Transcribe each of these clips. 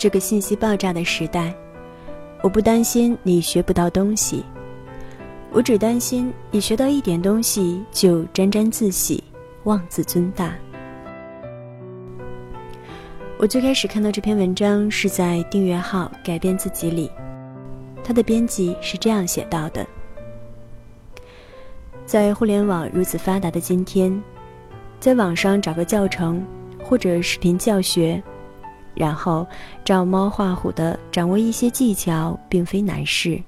这个信息爆炸的时代，我不担心你学不到东西，我只担心你学到一点东西就沾沾自喜、妄自尊大。我最开始看到这篇文章是在订阅号“改变自己”里，它的编辑是这样写到的：在互联网如此发达的今天，在网上找个教程或者视频教学，然后照猫画虎的掌握一些技巧，并非难事。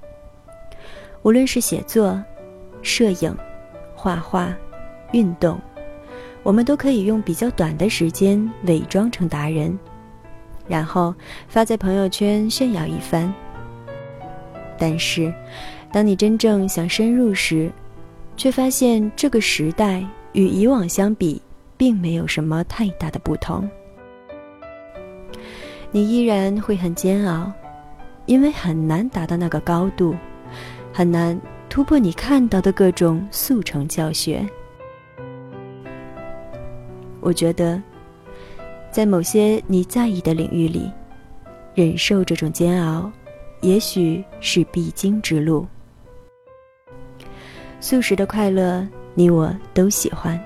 无论是写作、摄影、画画、运动。我们都可以用比较短的时间伪装成达人，然后发在朋友圈炫耀一番。但是，当你真正想深入时，却发现这个时代与以往相比，并没有什么太大的不同。你依然会很煎熬，因为很难达到那个高度，很难突破你看到的各种速成教学。我觉得，在某些你在意的领域里，忍受这种煎熬，也许是必经之路。素食的快乐，你我都喜欢。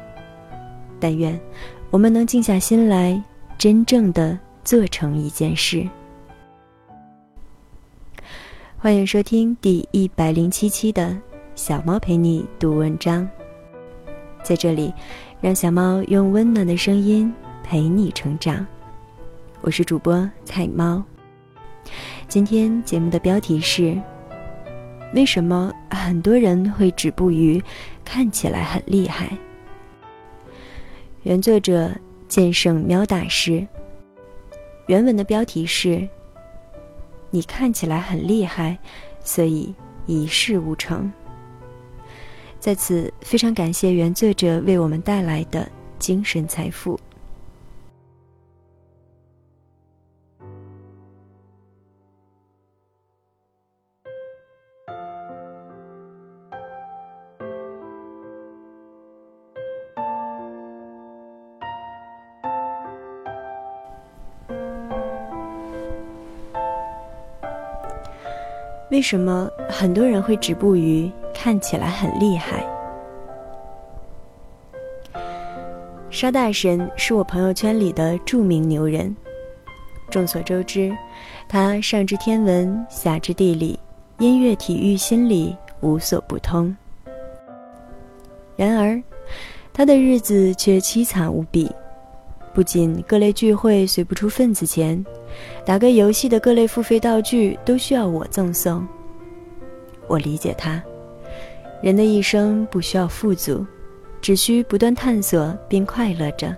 但愿我们能静下心来，真正的做成一件事。欢迎收听第一百零七期的小猫陪你读文章，在这里。让小猫用温暖的声音陪你成长，我是主播菜猫。今天节目的标题是：为什么很多人会止步于看起来很厉害？原作者剑圣喵大师。原文的标题是：你看起来很厉害，所以一事无成。在此，非常感谢原作者为我们带来的精神财富。为什么很多人会止步于？看起来很厉害。沙大神是我朋友圈里的著名牛人。众所周知，他上知天文，下知地理，音乐、体育、心理无所不通。然而，他的日子却凄惨无比。不仅各类聚会随不出份子钱，打个游戏的各类付费道具都需要我赠送。我理解他。人的一生不需要富足，只需不断探索并快乐着。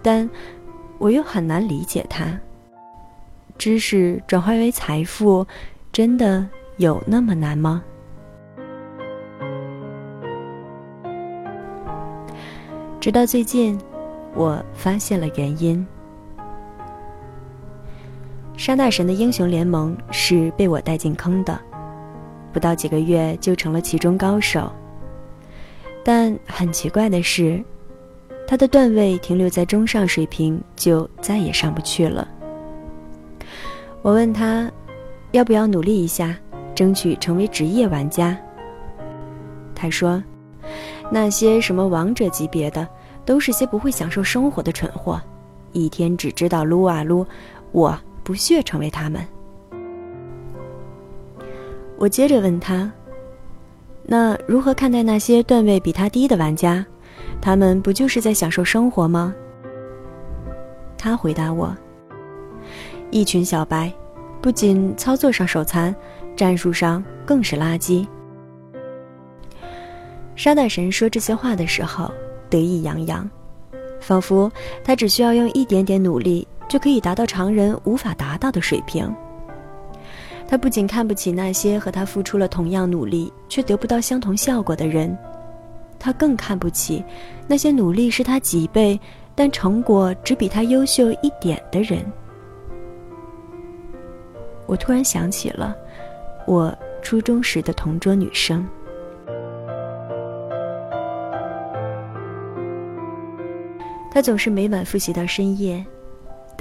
但，我又很难理解他。知识转化为财富，真的有那么难吗？直到最近，我发现了原因。沙大神的英雄联盟是被我带进坑的。不到几个月就成了其中高手，但很奇怪的是，他的段位停留在中上水平，就再也上不去了。我问他，要不要努力一下，争取成为职业玩家？他说，那些什么王者级别的，都是些不会享受生活的蠢货，一天只知道撸啊撸，我不屑成为他们。我接着问他：“那如何看待那些段位比他低的玩家？他们不就是在享受生活吗？”他回答我：“一群小白，不仅操作上手残，战术上更是垃圾。”沙袋神说这些话的时候得意洋洋，仿佛他只需要用一点点努力就可以达到常人无法达到的水平。他不仅看不起那些和他付出了同样努力却得不到相同效果的人，他更看不起那些努力是他几倍但成果只比他优秀一点的人。我突然想起了我初中时的同桌女生，她总是每晚复习到深夜，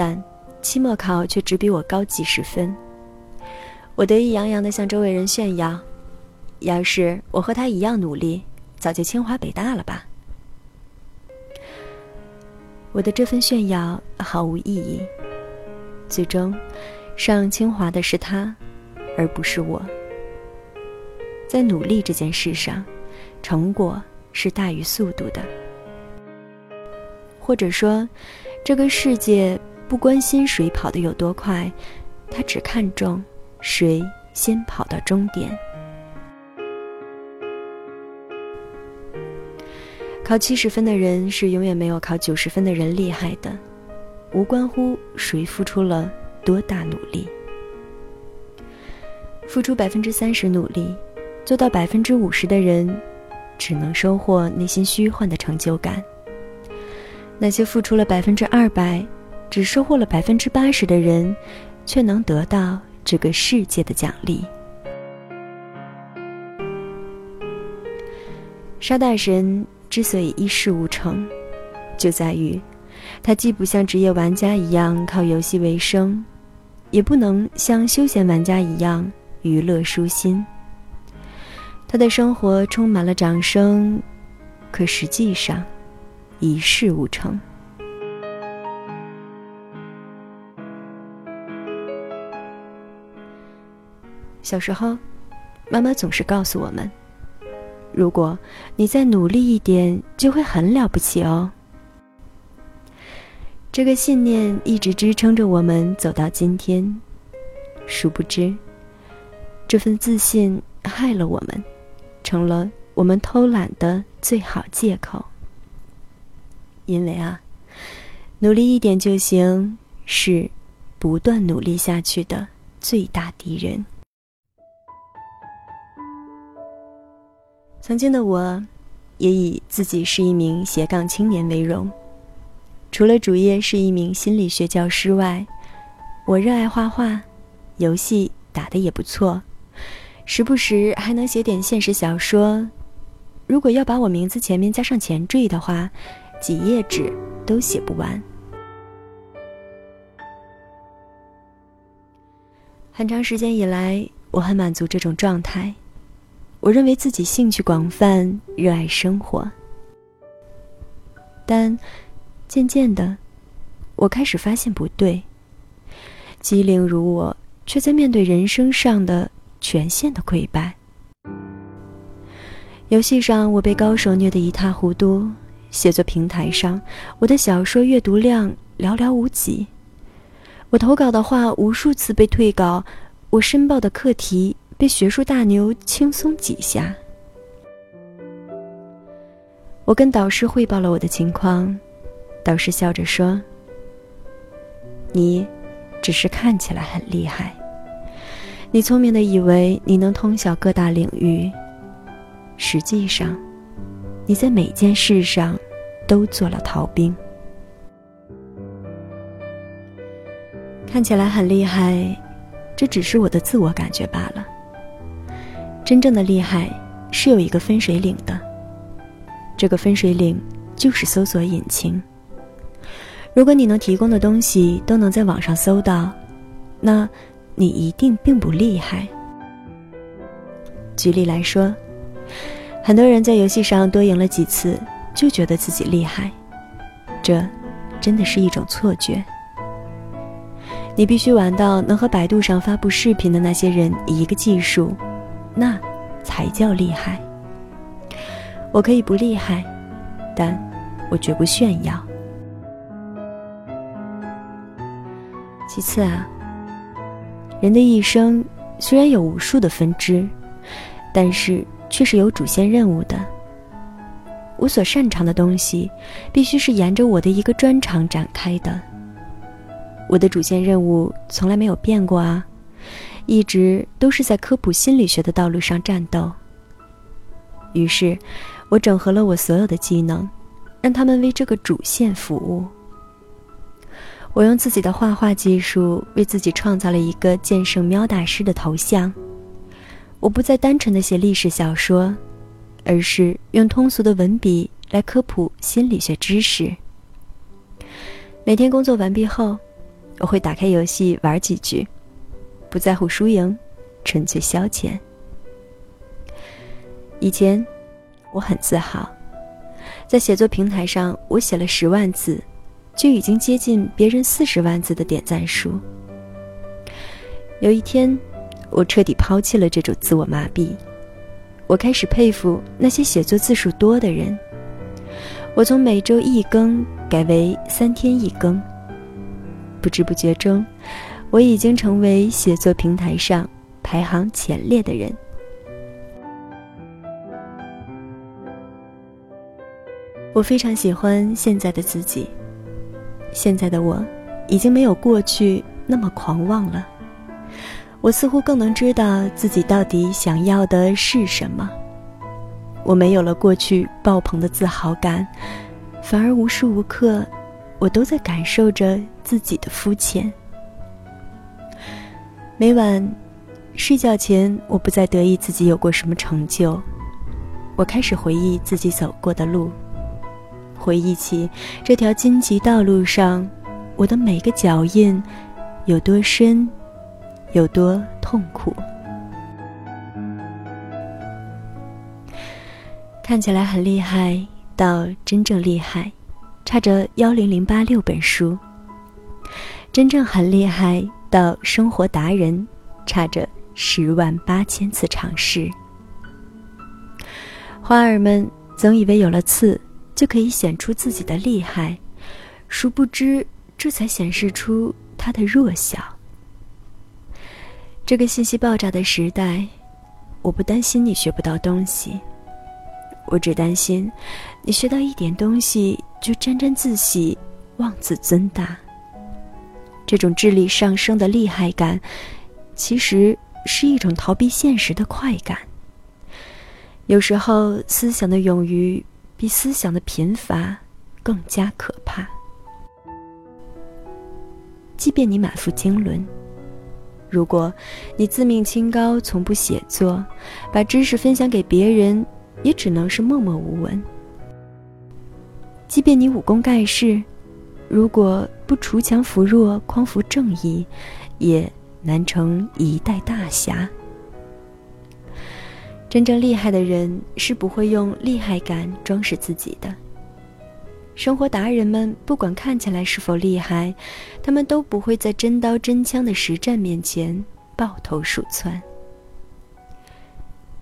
但期末考却只比我高几十分。我得意洋洋地向周围人炫耀：“要是我和他一样努力，早就清华北大了吧。”我的这份炫耀毫无意义。最终，上清华的是他，而不是我。在努力这件事上，成果是大于速度的。或者说，这个世界不关心谁跑得有多快，他只看重谁先跑到终点。考七十分的人是永远没有考九十分的人厉害的，无关乎谁付出了多大努力。付出百分之三十努力，做到百分之五十的人，只能收获内心虚幻的成就感。那些付出了百分之二百，只收获了百分之八十的人，却能得到这个世界的奖励。沙袋神之所以一事无成，就在于他既不像职业玩家一样靠游戏为生，也不能像休闲玩家一样娱乐舒心。他的生活充满了掌声，可实际上。一事无成。小时候，妈妈总是告诉我们：“如果你再努力一点，就会很了不起哦。”这个信念一直支撑着我们走到今天。殊不知，这份自信害了我们，成了我们偷懒的最好借口。因为啊，努力一点就行，是不断努力下去的最大敌人。曾经的我，也以自己是一名斜杠青年为荣。除了主业是一名心理学教师外，我热爱画画，游戏打得也不错，时不时还能写点现实小说。如果要把我名字前面加上前缀的话。几页纸都写不完。很长时间以来，我很满足这种状态。我认为自己兴趣广泛，热爱生活。但渐渐的，我开始发现不对。机灵如我，却在面对人生上的全线的溃败。游戏上，我被高手虐得一塌糊涂。写作平台上，我的小说阅读量寥寥无几。我投稿的话无数次被退稿，我申报的课题被学术大牛轻松挤下。我跟导师汇报了我的情况，导师笑着说：“你只是看起来很厉害，你聪明的以为你能通晓各大领域，实际上。”你在每件事上都做了逃兵，看起来很厉害，这只是我的自我感觉罢了。真正的厉害是有一个分水岭的，这个分水岭就是搜索引擎。如果你能提供的东西都能在网上搜到，那你一定并不厉害。举例来说。很多人在游戏上多赢了几次，就觉得自己厉害，这真的是一种错觉。你必须玩到能和百度上发布视频的那些人一个技术，那才叫厉害。我可以不厉害，但我绝不炫耀。其次啊，人的一生虽然有无数的分支，但是。却是有主线任务的。我所擅长的东西，必须是沿着我的一个专长展开的。我的主线任务从来没有变过啊，一直都是在科普心理学的道路上战斗。于是，我整合了我所有的技能，让他们为这个主线服务。我用自己的画画技术，为自己创造了一个剑圣喵大师的头像。我不再单纯的写历史小说，而是用通俗的文笔来科普心理学知识。每天工作完毕后，我会打开游戏玩几局，不在乎输赢，纯粹消遣。以前，我很自豪，在写作平台上，我写了十万字，就已经接近别人四十万字的点赞数。有一天，我彻底抛弃了这种自我麻痹，我开始佩服那些写作字数多的人。我从每周一更改为三天一更，不知不觉中，我已经成为写作平台上排行前列的人。我非常喜欢现在的自己。现在的我，已经没有过去那么狂妄了。我似乎更能知道自己到底想要的是什么。我没有了过去爆棚的自豪感，反而无时无刻，我都在感受着自己的肤浅。每晚睡觉前，我不再得意自己有过什么成就，我开始回忆自己走过的路。回忆起这条荆棘道路上，我的每个脚印有多深，有多痛苦。看起来很厉害，到真正厉害，差着幺零零八六本书；真正很厉害，到生活达人，差着十万八千次尝试。花儿们总以为有了刺。就可以显出自己的厉害，殊不知这才显示出他的弱小。这个信息爆炸的时代，我不担心你学不到东西，我只担心你学到一点东西就沾沾自喜、妄自尊大。这种智力上升的厉害感，其实是一种逃避现实的快感。有时候，思想的勇于。比思想的贫乏更加可怕。即便你满腹经纶，如果你自命清高，从不写作，把知识分享给别人，也只能是默默无闻。即便你武功盖世，如果不锄强扶弱，匡扶正义，也难成一代大侠。真正厉害的人是不会用厉害感装饰自己的。生活达人们不管看起来是否厉害，他们都不会在真刀真枪的实战面前抱头鼠窜。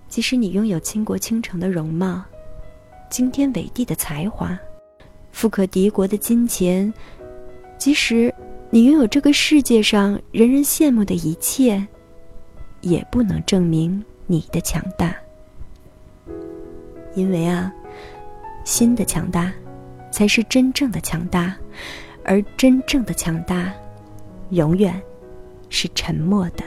即使你拥有倾国倾城的容貌、惊天伟地的才华、富可敌国的金钱，即使你拥有这个世界上人人羡慕的一切，也不能证明。你的强大，因为啊，心的强大，才是真正的强大，而真正的强大，永远是沉默的。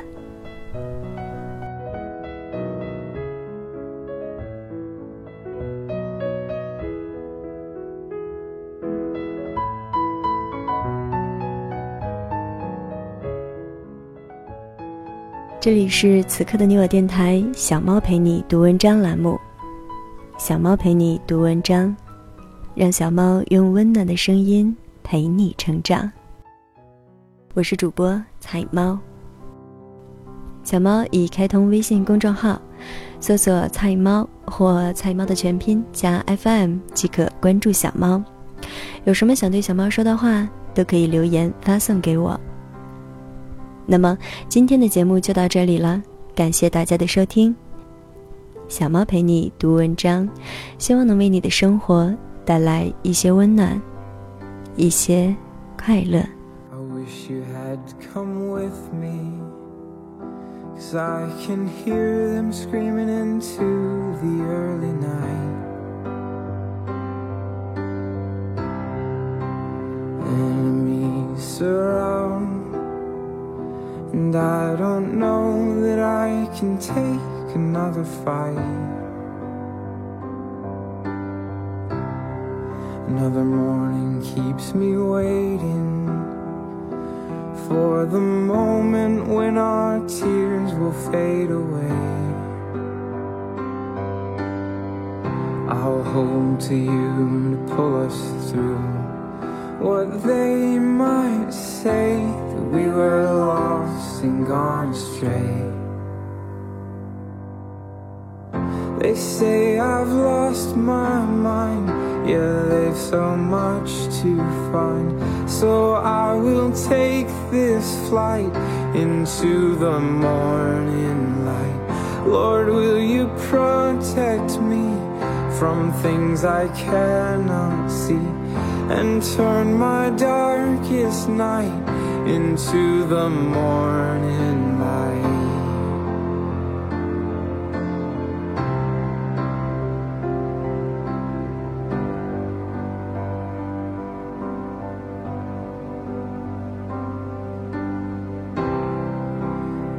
这里是此刻的你我电台，小猫陪你读文章栏目。小猫陪你读文章，让小猫用温暖的声音陪你成长。我是主播彩猫。小猫已开通微信公众号，搜索“菜猫”或“菜猫”的全拼加 FM 即可关注小猫。有什么想对小猫说的话，都可以留言发送给我。那么今天的节目就到这里了，感谢大家的收听。小猫陪你读文章，希望能为你的生活带来一些温暖，一些快乐。And I don't know that I can take another fight. Another morning keeps me waiting for the moment when our tears will fade away. I'll hold to you to pull us through what they might say that we were lost and gone astray. They say I've lost my mind, yeah, they've so much to find. So I will take this flight into the morning light. Lord, will you protect me from things I cannot see and turn my darkest night into the morning light?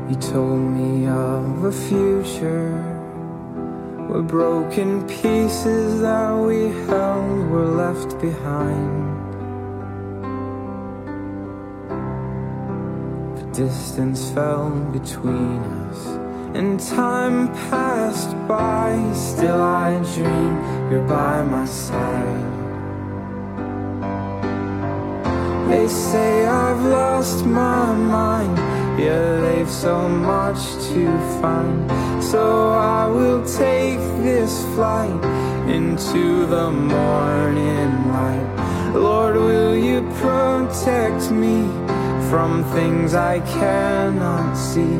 You told me of a future where broken pieces that we held were left behind. Distance fell between us, and time passed by. Still, I dream you're by my side. They say I've lost my mind. Yeah, they've so much to find. So I will take this flight into the morning light. Lord, will you protect me from things I cannot see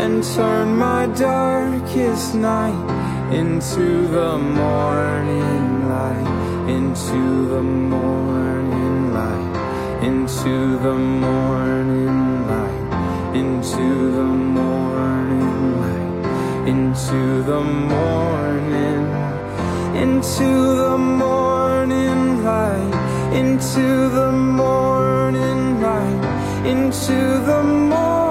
and turn my darkest night into the morning light, into the morning light, into the morning light into the morning light, into the morning, into the morning light, into the morning into the morning,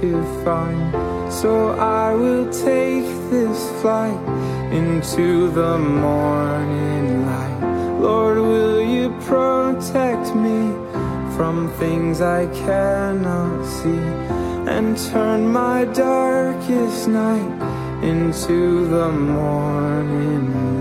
to find. So I will take this flight into the morning light. Lord, will you protect me from things I cannot see and turn my darkest night into the morning